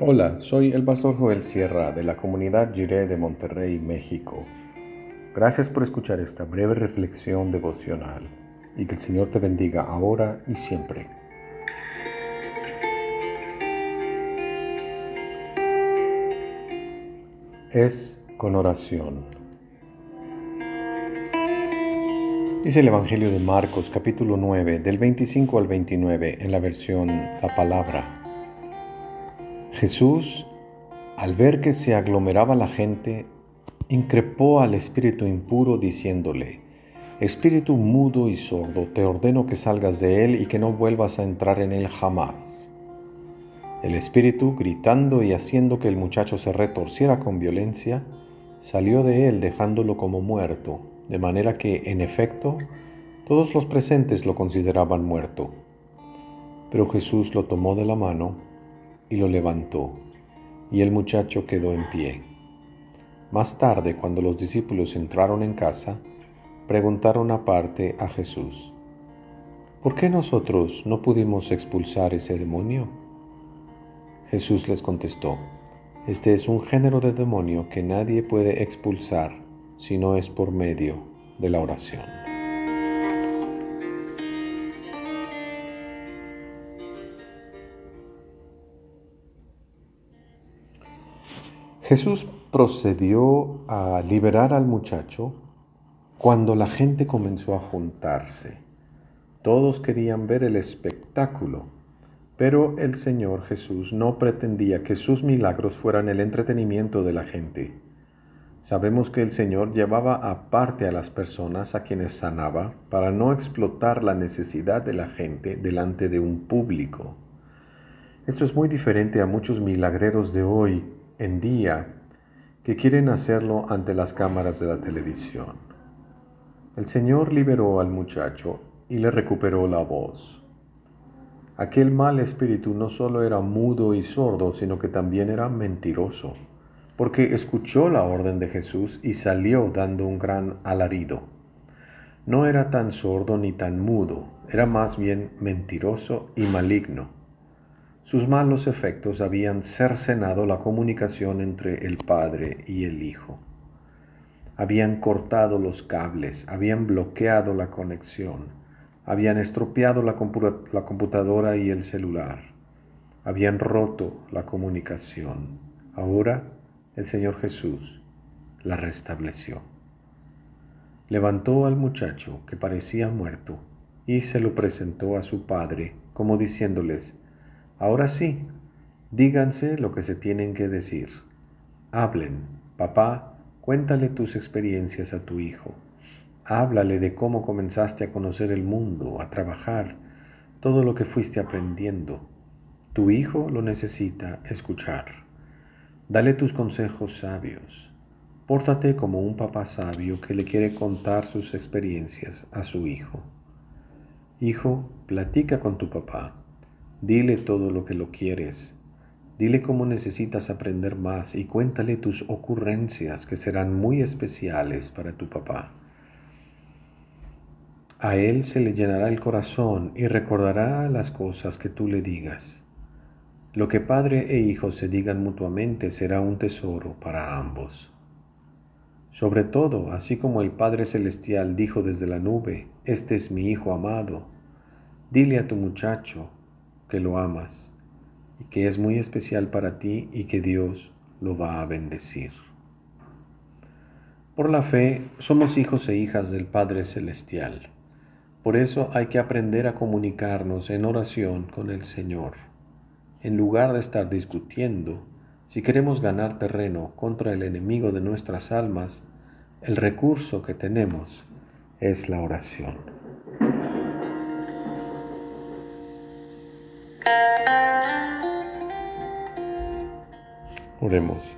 Hola, soy el pastor Joel Sierra de la comunidad Jiré de Monterrey, México. Gracias por escuchar esta breve reflexión devocional y que el Señor te bendiga ahora y siempre. Es con oración. Dice el Evangelio de Marcos capítulo 9 del 25 al 29 en la versión La Palabra. Jesús, al ver que se aglomeraba la gente, increpó al espíritu impuro diciéndole, Espíritu mudo y sordo, te ordeno que salgas de él y que no vuelvas a entrar en él jamás. El espíritu, gritando y haciendo que el muchacho se retorciera con violencia, salió de él dejándolo como muerto, de manera que, en efecto, todos los presentes lo consideraban muerto. Pero Jesús lo tomó de la mano y lo levantó, y el muchacho quedó en pie. Más tarde, cuando los discípulos entraron en casa, preguntaron aparte a Jesús, ¿por qué nosotros no pudimos expulsar ese demonio? Jesús les contestó, este es un género de demonio que nadie puede expulsar si no es por medio de la oración. Jesús procedió a liberar al muchacho cuando la gente comenzó a juntarse. Todos querían ver el espectáculo, pero el Señor Jesús no pretendía que sus milagros fueran el entretenimiento de la gente. Sabemos que el Señor llevaba aparte a las personas a quienes sanaba para no explotar la necesidad de la gente delante de un público. Esto es muy diferente a muchos milagreros de hoy en día que quieren hacerlo ante las cámaras de la televisión. El Señor liberó al muchacho y le recuperó la voz. Aquel mal espíritu no solo era mudo y sordo, sino que también era mentiroso, porque escuchó la orden de Jesús y salió dando un gran alarido. No era tan sordo ni tan mudo, era más bien mentiroso y maligno sus malos efectos habían cercenado la comunicación entre el Padre y el Hijo. Habían cortado los cables, habían bloqueado la conexión, habían estropeado la, computadora y el celular, habían roto la comunicación. Ahora el Señor Jesús la restableció. Levantó al muchacho que parecía muerto y se lo presentó a su padre, como diciéndoles, Ahora sí, díganse lo que se tienen que decir. Hablen, papá, cuéntale tus experiencias a tu hijo. Háblale de cómo comenzaste a conocer el mundo, a trabajar, todo lo que fuiste aprendiendo. Tu hijo lo necesita escuchar. Dale tus consejos sabios. Pórtate como un papá sabio que le quiere contar sus experiencias a su hijo. Hijo, platica con tu papá. Dile todo lo que lo quieres. Dile cómo necesitas aprender más y cuéntale tus ocurrencias que serán muy especiales para tu papá. A él se le llenará el corazón y recordará las cosas que tú le digas. Lo que padre e hijo se digan mutuamente será un tesoro para ambos. Sobre todo, así como el Padre Celestial dijo desde la nube, Este es mi Hijo amado, dile a tu muchacho, que lo amas y que es muy especial para ti y que Dios lo va a bendecir. Por la fe somos hijos e hijas del Padre Celestial. Por eso hay que aprender a comunicarnos en oración con el Señor. En lugar de estar discutiendo, si queremos ganar terreno contra el enemigo de nuestras almas, el recurso que tenemos es la oración. Oremos.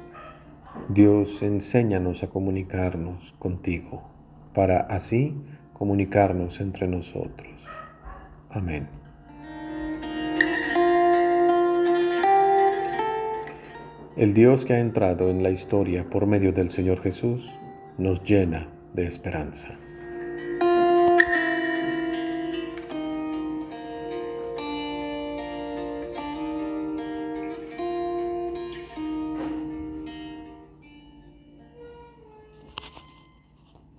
Dios, enséñanos a comunicarnos contigo, para así comunicarnos entre nosotros. Amén. El Dios que ha entrado en la historia por medio del Señor Jesús nos llena de esperanza.